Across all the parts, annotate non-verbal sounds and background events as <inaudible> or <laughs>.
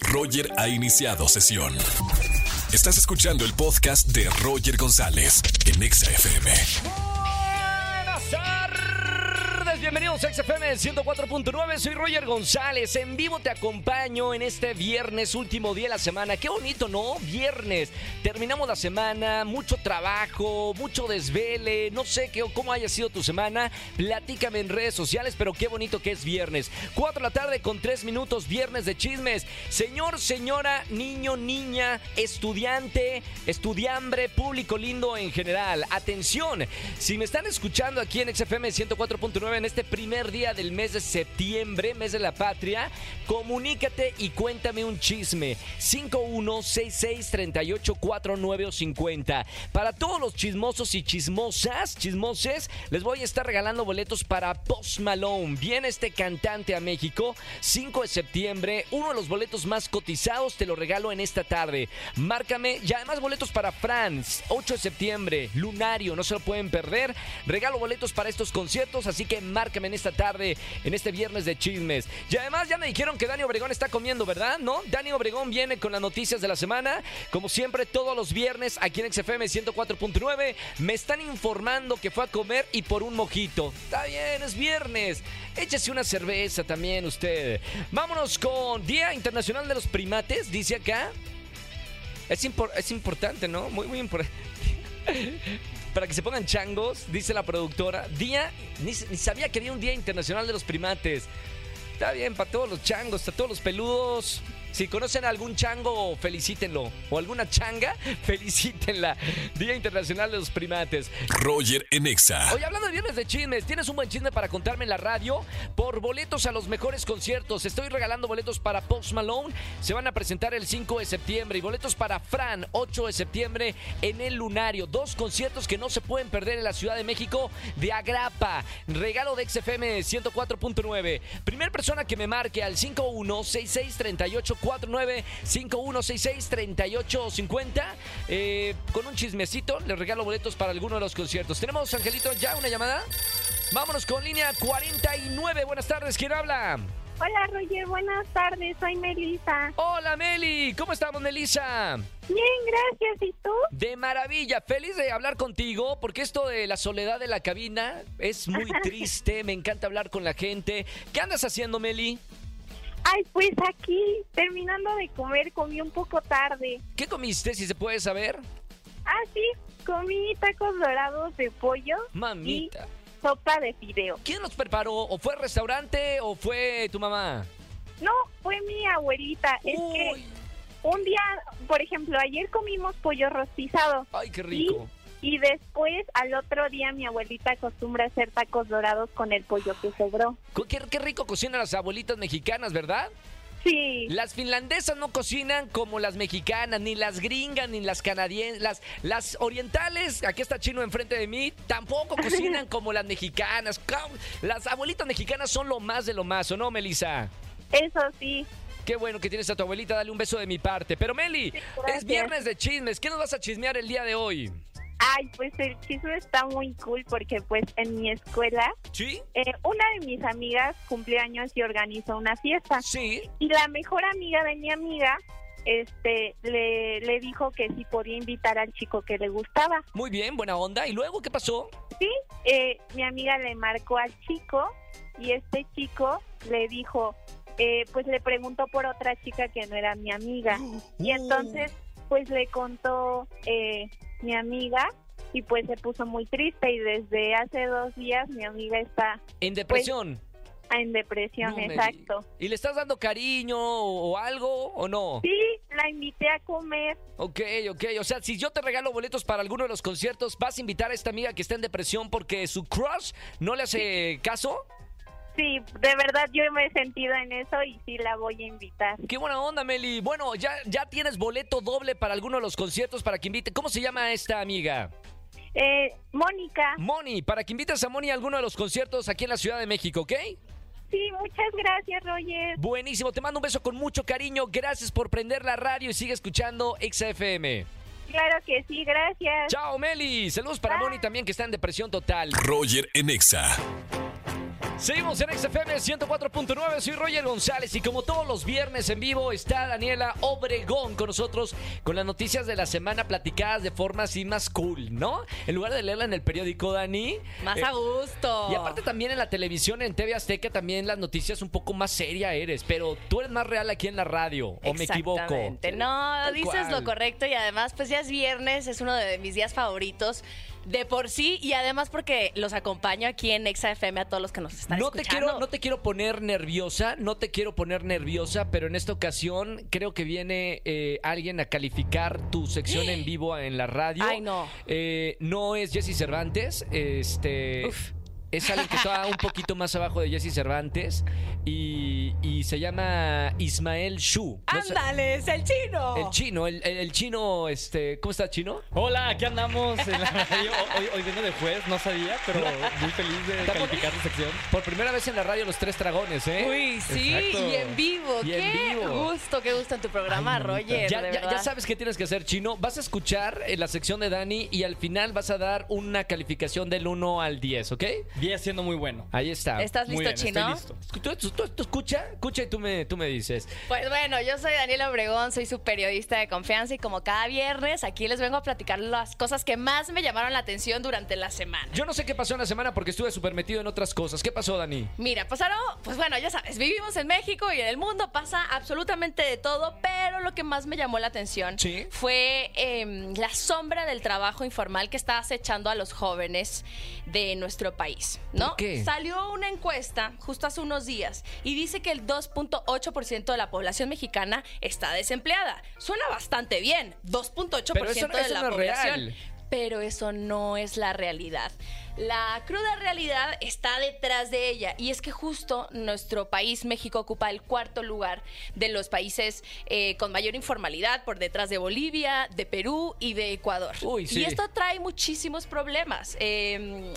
Roger ha iniciado sesión. Estás escuchando el podcast de Roger González en Exa FM. Buenas tardes, bienvenidos XFM 104.9, soy Roger González, en vivo te acompaño en este viernes, último día de la semana, qué bonito, ¿no? Viernes, terminamos la semana, mucho trabajo, mucho desvele, no sé qué, cómo haya sido tu semana, platícame en redes sociales, pero qué bonito que es viernes, 4 de la tarde con 3 minutos, viernes de chismes, señor, señora, niño, niña, estudiante, estudiambre, público lindo en general, atención, si me están escuchando aquí en XFM 104.9 en este primer día del mes de septiembre, mes de la patria, comunícate y cuéntame un chisme. 5166384950. Para todos los chismosos y chismosas, chismoses, les voy a estar regalando boletos para Post Malone. Viene este cantante a México, 5 de septiembre, uno de los boletos más cotizados, te lo regalo en esta tarde. Márcame, y además boletos para Franz, 8 de septiembre, Lunario, no se lo pueden perder. Regalo boletos para estos conciertos, así que márcame en esta tarde, en este viernes de chismes. Y además ya me dijeron que Dani Obregón está comiendo, ¿verdad? ¿No? Dani Obregón viene con las noticias de la semana. Como siempre, todos los viernes aquí en XFM 104.9 me están informando que fue a comer y por un mojito. Está bien, es viernes. Échese una cerveza también usted. Vámonos con Día Internacional de los Primates, dice acá. Es, es importante, ¿no? Muy, muy importante. <laughs> Para que se pongan changos, dice la productora. Día, ni, sabía que había un Día Internacional de los Primates. Está bien, para todos los changos, para todos los peludos. Si conocen a algún chango, felicítenlo. O alguna changa, <laughs> felicítenla. Día Internacional de los Primates. Roger en Exa. Oye, hablando de viernes de chismes, ¿tienes un buen chisme para contarme en la radio? Por boletos a los mejores conciertos. Estoy regalando boletos para Post Malone. Se van a presentar el 5 de septiembre. Y boletos para Fran, 8 de septiembre en el Lunario. Dos conciertos que no se pueden perder en la Ciudad de México de Agrapa. Regalo de XFM 104.9. Primer persona que me marque al 51663849. 51663850. Eh, con un chismecito, le regalo boletos para alguno de los conciertos. ¿Tenemos, Angelito, ya una llamada? Vámonos con línea 49. Buenas tardes, ¿quién habla? Hola Roger, buenas tardes, soy Melissa. Hola, Meli. ¿Cómo estamos, Melissa? Bien, gracias. ¿Y tú? De maravilla, feliz de hablar contigo, porque esto de la soledad de la cabina es muy <laughs> triste. Me encanta hablar con la gente. ¿Qué andas haciendo, Meli? Ay, pues aquí, terminando de comer, comí un poco tarde. ¿Qué comiste, si se puede saber? Ah, sí, comí tacos dorados de pollo Mamita. y sopa de fideo. ¿Quién los preparó? ¿O fue el restaurante o fue tu mamá? No, fue mi abuelita. Es que un día, por ejemplo, ayer comimos pollo rostizado. ay, qué rico. Y después, al otro día, mi abuelita acostumbra a hacer tacos dorados con el pollo que sobró. Qué, qué rico cocinan las abuelitas mexicanas, ¿verdad? Sí, Las finlandesas no cocinan como las mexicanas, ni las gringas, ni las canadienses. Las, las orientales, aquí está Chino enfrente de mí, tampoco <laughs> cocinan como las mexicanas. Las abuelitas mexicanas son lo más de lo más, ¿o no, Melissa? eso sí. Qué bueno que tienes a tu abuelita, dale un beso de mi parte. Pero Meli, es viernes de chismes, ¿qué nos vas a chismear el día de hoy? Ay, pues el chisme está muy cool porque pues en mi escuela ¿Sí? eh, una de mis amigas cumplió años y organizó una fiesta Sí. y la mejor amiga de mi amiga este le, le dijo que si podía invitar al chico que le gustaba. Muy bien, buena onda. ¿Y luego qué pasó? Sí, eh, mi amiga le marcó al chico y este chico le dijo, eh, pues le preguntó por otra chica que no era mi amiga <gasps> y entonces pues le contó eh, mi amiga y pues se puso muy triste y desde hace dos días mi amiga está En depresión. en depresión, No exacto. ¿Y le estás dando cariño o, o algo o no? Sí, la invité a comer. Ok, ok. O sea, si yo te regalo boletos para alguno de los conciertos, ¿vas a invitar a esta amiga que está en depresión porque su crush no le hace caso? Sí, de verdad yo me he sentido en eso y sí la voy a invitar. Qué buena onda, Meli. Bueno, ya, ya tienes boleto doble para alguno de los conciertos para que invite. ¿Cómo se llama esta amiga? Eh, Mónica, Moni, para que invites a Moni a alguno de los conciertos aquí en la Ciudad de México, ¿ok? sí, muchas gracias, Roger. Buenísimo, te mando un beso con mucho cariño. Gracias por prender la radio y sigue escuchando XFM. Claro que sí, gracias. Chao, Meli. Saludos para Bye. Moni también que está en depresión total. Roger en Exa. Seguimos en XFM 104.9, soy Roger González y como todos los viernes en vivo está Daniela Obregón con nosotros con las noticias de la semana platicadas de forma así más cool, ¿no? En lugar de leerla en el periódico, Dani. Más eh, a gusto. Y aparte también en la televisión, en TV Azteca, también las noticias un poco más seria eres, pero tú eres más real aquí en la radio, ¿o me equivoco? No, Tal dices cual. lo correcto y además pues ya es viernes, es uno de mis días favoritos de por sí y además porque los acompaño aquí en Exa FM a todos los que nos están No te, escuchando. quiero, no te quiero poner nerviosa, no te quiero poner nerviosa, pero en esta ocasión creo que viene eh, alguien a calificar tu sección en vivo en la radio. Ay, no. Eh, no es Jesse Cervantes, este... Uf. Es alguien que está un poquito más abajo de Jesse Cervantes y, y se llama Ismael Shu. No sé- ¡Ándale, es el chino! el chino, el, el- el chino, este, ¿cómo está chino? Hola, aquí andamos en la <laughs> radio. Hoy, hoy vengo de juez, no sabía, pero muy feliz de calificar tu sección. Por primera vez en la radio Los Tres Dragones, ¿eh? Uy, sí, Exacto. y en vivo. Y en qué vivo. gusto, qué gusto en tu programa. Roger. Ya, de ya- ya verdad. sabes qué tienes que hacer, Chino. Vas a escuchar en la sección de Dani y al final vas a dar una calificación del 1 al 10, ¿ok? Viene siendo muy bueno. Ahí está. ¿Estás Muy listo, bien, chino? estoy listo. Tú, tú- tú- tú escucha, escucha y tú me, tú me dices. Pues bueno, yo soy Daniela Obregón, soy su periodista de confianza y como cada viernes aquí les vengo a platicar las cosas que más me llamaron la atención durante la semana. Yo no sé qué pasó en la semana porque estuve súper metido en otras cosas. ¿Qué pasó, Dani? Mira, pasaron, pues bueno, ya sabes, vivimos en México y en el mundo pasa absolutamente de todo, pero lo que más me llamó la atención Sí. fue em, la sombra del trabajo informal que está acechando a los jóvenes de nuestro país, ¿no? ¿Por qué? Salió una encuesta justo hace unos días y dice que el 2.8% de la población mexicana está desempleada. Suena bastante bien, 2.8% Pero eso- de la no población. real. Pero eso no es la realidad. La cruda realidad está detrás de ella y es que justo nuestro país, México, ocupa el cuarto lugar de los países eh, con mayor informalidad por detrás de Bolivia, de Perú y de Ecuador. Uy, sí. Y esto trae muchísimos problemas. Eh,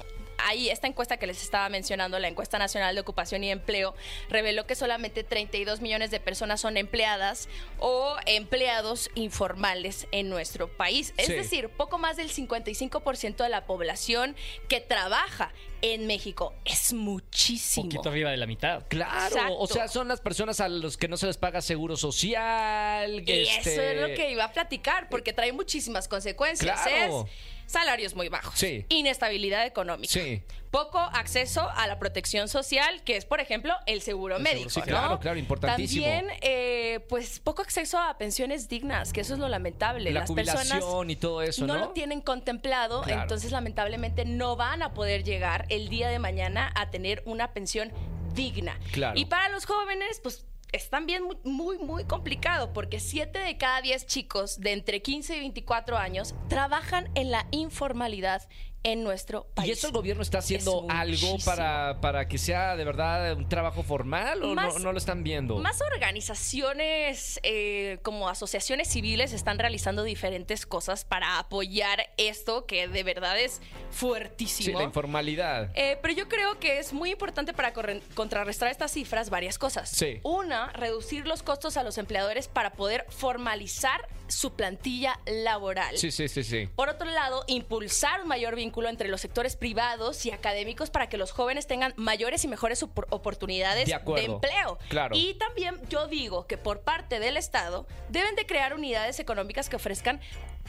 Ahí, esta encuesta que les estaba mencionando, la encuesta nacional de ocupación y empleo, reveló que solamente 32 millones de personas son empleadas o empleados informales en nuestro país. Es Sí. decir, poco más del 55% de la población que trabaja en México. Es muchísimo. poquito arriba de la mitad. Claro, Exacto. o sea, son las personas a los que no se les paga seguro social. Y este, eso es lo que iba a platicar, porque trae muchísimas consecuencias. Claro. Es salarios muy bajos, Sí. inestabilidad económica, Sí. Poco acceso a la protección social, que es, por ejemplo, el seguro El médico. seguro, sí, ¿no? claro, claro, importantísimo. También, eh, pues, poco acceso a pensiones dignas, que eso es lo lamentable. La Las personas y todo eso, ¿no? lo tienen contemplado, Claro. entonces lamentablemente no van a poder llegar el día de mañana a tener una pensión digna. Claro. Y para los jóvenes, pues es también muy, muy, muy complicado porque 7 de cada 10 chicos de entre 15 y 24 años trabajan en la informalidad en nuestro país. ¿Y eso el gobierno está haciendo Es algo para, para que sea de verdad un trabajo formal o Más- no, no lo están viendo? Más organizaciones eh, como asociaciones civiles están realizando diferentes cosas para apoyar esto que de verdad es sí, fuertísimo. la informalidad. Eh, pero yo creo que es muy importante para contrarrestar estas cifras varias cosas. Sí. Una, reducir los costos a los empleadores para poder formalizar su plantilla laboral. Sí, sí, sí, sí. Por otro lado, impulsar un mayor vínculo entre los sectores privados y académicos para que los jóvenes tengan mayores y mejores opor- oportunidades De empleo. Claro. Y también yo digo que por parte del Estado deben de crear unidades económicas que ofrezcan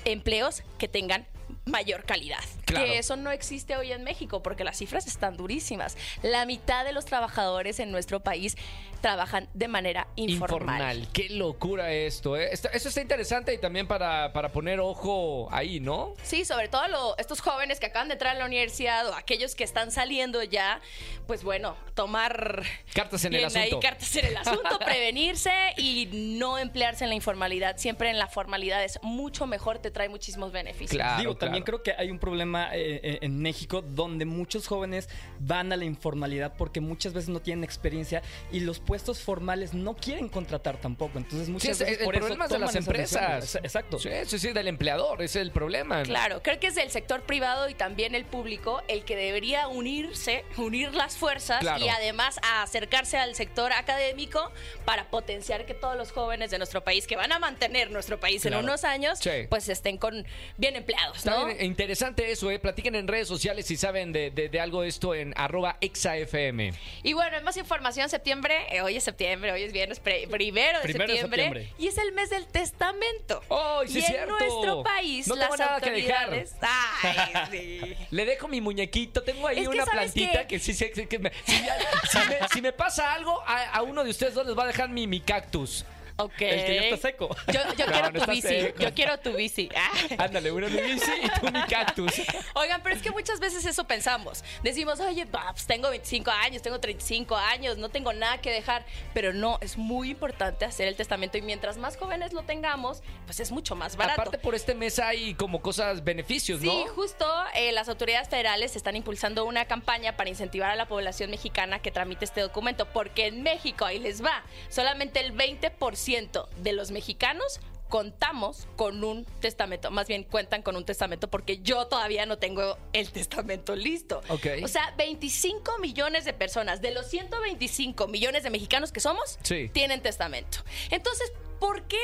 empleos que tengan mayor calidad. Claro. Que eso no existe hoy en México porque las cifras están durísimas. La mitad de los trabajadores en nuestro país trabajan de manera informal. Qué locura esto, ¿eh? Eso está interesante y también para, para poner ojo ahí, ¿no? Sí, sobre todo lo- estos jóvenes que acaban de entrar a la universidad o aquellos que están saliendo ya, pues bueno, tomar Cartas en el bien ahí asunto. cartas en el asunto, <laughs> prevenirse y no emplearse en la informalidad. Siempre en la formalidad es mucho mejor, te trae muchísimos beneficios. Claro, Digo, también creo que hay un problema eh, eh, en México donde muchos jóvenes van a la informalidad porque muchas veces no tienen experiencia y los puestos formales no quieren contratar tampoco. Entonces Sí, muchas es- veces el por problema es eso de las empresas. Exacto. Sí, sí, sí, del empleador, ese es el problema. Claro, creo que es del sector privado y también el público el que debería unirse, unir las fuerzas Claro. y además a acercarse al sector académico para potenciar que todos los jóvenes de nuestro país que van a mantener nuestro país Claro. en unos años, Sí. pues estén con bien empleados, ¿no? bien, interesante eso, ¿eh? Platiquen en redes sociales si saben de, de- de algo de esto en arroba exafm. Y bueno, más información, septiembre, eh, hoy es septiembre, hoy es viernes pre- primero de Primero de septiembre, y es el mes del testamento. ¡Ay, sí y es en cierto! nuestro país No las autoridades... Ay, <laughs> sí. Le dejo mi muñequito, tengo ahí Es una ¿sabes plantita que sí, sí, sí, que me- si, ya- si me, si me pasa algo, a, a uno de ustedes dos les va a dejar mi, mi cactus. Ok. El que ya está seco. Yo, yo No, <laughs> quiero no tu bici, seco. yo quiero tu bici. <laughs> Ah. Ándale, una mi bici y tú mi cactus. <laughs> Oigan, pero es que muchas veces eso pensamos. Decimos, oye, pues tengo 25 años, tengo 35 años, no tengo nada que dejar. Pero no, es muy importante hacer el testamento y mientras más jóvenes lo tengamos, pues es mucho más barato. Aparte por este mes hay como cosas, beneficios, ¿no? Sí, justo eh, las autoridades federales están impulsando una campaña para incentivar a la población mexicana que tramite este documento, porque en México, ahí les va, solamente el 20% de los mexicanos contamos con un testamento, más bien cuentan con un testamento porque yo todavía no tengo el testamento listo. O sea, 25 millones de personas, de los 125 millones de mexicanos que somos, Sí. tienen testamento. Entonces, ¿por qué?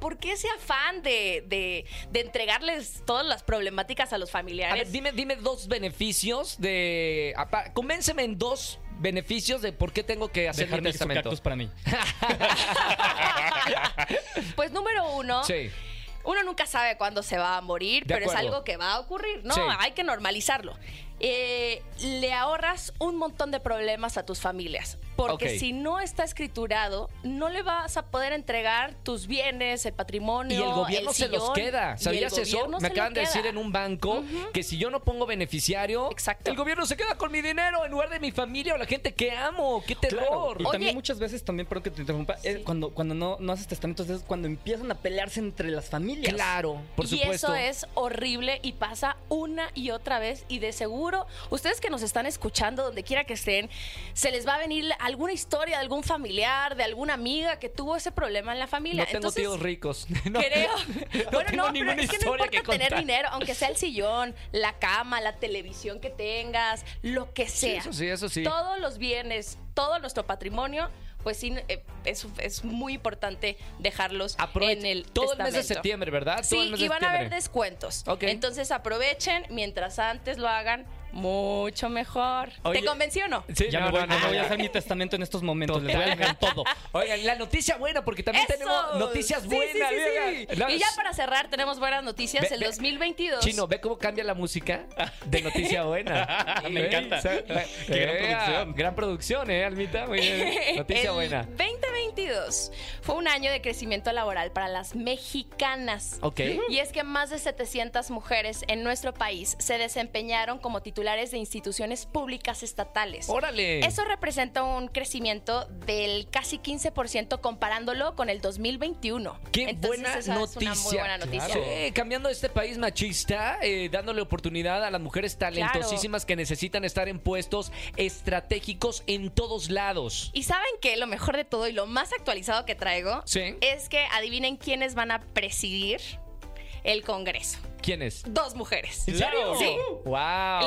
¿Por qué ese afán de, de- de entregarles todas las problemáticas a los A familiares? ver, dime, dime dos beneficios de... Convénceme en dos beneficios de por qué tengo que hacer Dejar mi testamento. cactus para mí. <laughs> Pues número uno, Sí. uno nunca sabe cuándo se va a morir, De pero es algo que va a ocurrir, ¿no? Sí. Hay que normalizarlo. Eh, le ahorras un montón de problemas a tus familias. Porque si no está escriturado, no le vas a poder entregar tus bienes, el patrimonio. Y el gobierno se los queda. y ¿Sabías eso? Me acaban de decir en un banco que si yo no pongo beneficiario, Exacto. el gobierno se queda con mi dinero en lugar de mi familia o la gente que amo. ¡Qué terror! Y Oye. también muchas veces, también, perdón que te interrumpa, es cuando, cuando no, no haces testamentos, es cuando empiezan a pelearse entre las familias. Claro, por y supuesto. eso es horrible y pasa una y otra vez. Y de seguro, ustedes que nos están escuchando, donde quiera que estén, se les va a venir alguna historia de algún familiar, de alguna amiga que tuvo ese problema en la familia. No tengo Entonces, tíos ricos. <laughs> No, Creo. no bueno, tengo no, pero ninguna es que no importa que tener dinero, aunque sea el sillón, la cama, la televisión que tengas, lo que sea. eso sí, eso sí. Todos los bienes, todo nuestro patrimonio, pues sí, eh, es, es muy importante dejarlos en el todo el mes de septiembre, ¿verdad? Todo el Sí, mes y van a haber descuentos. Entonces aprovechen mientras antes lo hagan mucho mejor. Oye, ¿Te convenció o no? Sí, Ya no, me voy, no, voy a hacer mi testamento en estos momentos. Les voy a dejar todo. <laughs> Oigan, la noticia buena, porque también ¡Eso! tenemos noticias buenas. sí, sí, oigan. sí. La- Y ya para cerrar, tenemos buenas noticias. Ve- el ve- 2022. Chino, ve cómo cambia la música de noticia buena. <laughs> Me encanta. ¿sabes? Qué gran producción. Gran producción, ¿eh, Almita? Muy bien. <laughs> Noticia el buena. 2022 fue un año de crecimiento laboral para las mexicanas. Ok. Y es que más de 700 mujeres en nuestro país se desempeñaron como titulares de instituciones públicas estatales. Órale. Eso representa un crecimiento del casi 15% comparándolo con el 2021. Qué Entonces, buena esa noticia. Es una muy buena noticia. Sí, cambiando este país machista, eh, dándole oportunidad a las mujeres talentosísimas que necesitan estar en puestos estratégicos en todos lados. Y saben que lo mejor de todo y lo más actualizado que traigo Sí. es que adivinen quiénes van a presidir el Congreso. ¿Quién es? Dos mujeres. ¿En serio? Sí. ¡Wow!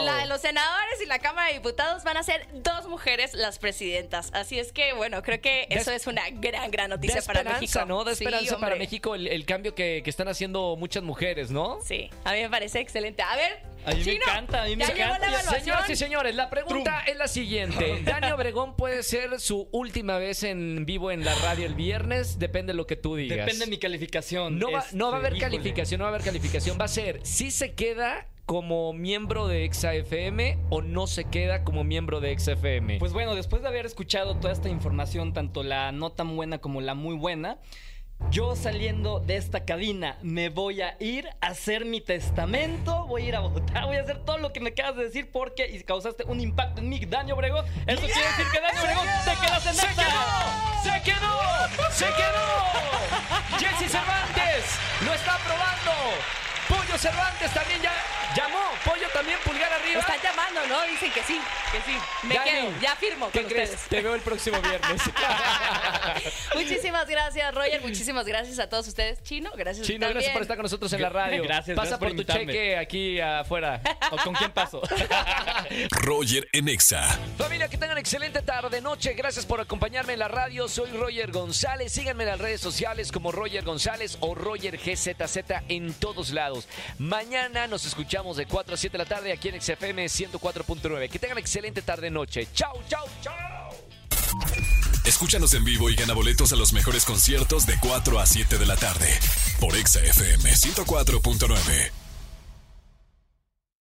La de los senadores y la Cámara de Diputados van a ser dos mujeres las presidentas. Así es que, bueno, creo que eso es- es una gran, gran noticia para México. ¿no? Da Sí, esperanza para. México el, el cambio que, que están haciendo muchas mujeres, ¿no? Sí, a mí me parece excelente. A ver, A mí me encanta, a mí me encanta. Señoras y señores, la pregunta es la siguiente. <laughs> ¿Dani Obregón puede ser su última vez en vivo en la radio el viernes? Depende de lo que tú digas. Depende de mi calificación. No va, Este, no va a haber híjole. calificación, no va a haber calificación. Va a ser si se queda como miembro de ExaFM o no se queda como miembro de ExaFM. Pues bueno, después de haber escuchado toda esta información, tanto la no tan buena como la muy buena, yo saliendo de esta cabina me voy a ir a hacer mi testamento, voy a ir a votar, voy a hacer todo lo que me acabas de decir porque causaste un impacto en mí, Dani Obregón. Eso quiere decir que Dani Obregón te quedas en ¡Se esta. quedó! ¡Se quedó! ¡Se quedó! <laughs> Jesse Cervantes lo está aprobando. Pollo Cervantes también ya Llamó, Pollo también, pulgar arriba. Están llamando, ¿no? Dicen que sí, que sí. Me quedo, ya firmo ¿Qué con crees? ustedes. Te veo el próximo viernes. <laughs> Muchísimas gracias, Roger. Muchísimas gracias a todos ustedes. Chino, gracias. Chino, también. gracias por estar con nosotros en la radio. Gracias, Pasa gracias por por tu invitarme. cheque aquí afuera. <laughs> ¿O con quién paso? <laughs> Roger en Exa. Familia, que tengan excelente tarde, noche. Gracias por acompañarme en la radio. Soy Roger González. Síganme en las redes sociales como Roger González o Roger GZZ en todos lados. Mañana nos escuchamos de 4 a 7 de la tarde aquí en XFM 104.9. Que tengan excelente tarde, noche. Chau, chau, chau. Escúchanos en vivo y gana boletos a los mejores conciertos de 4 a 7 de la tarde por Exa FM 104.9.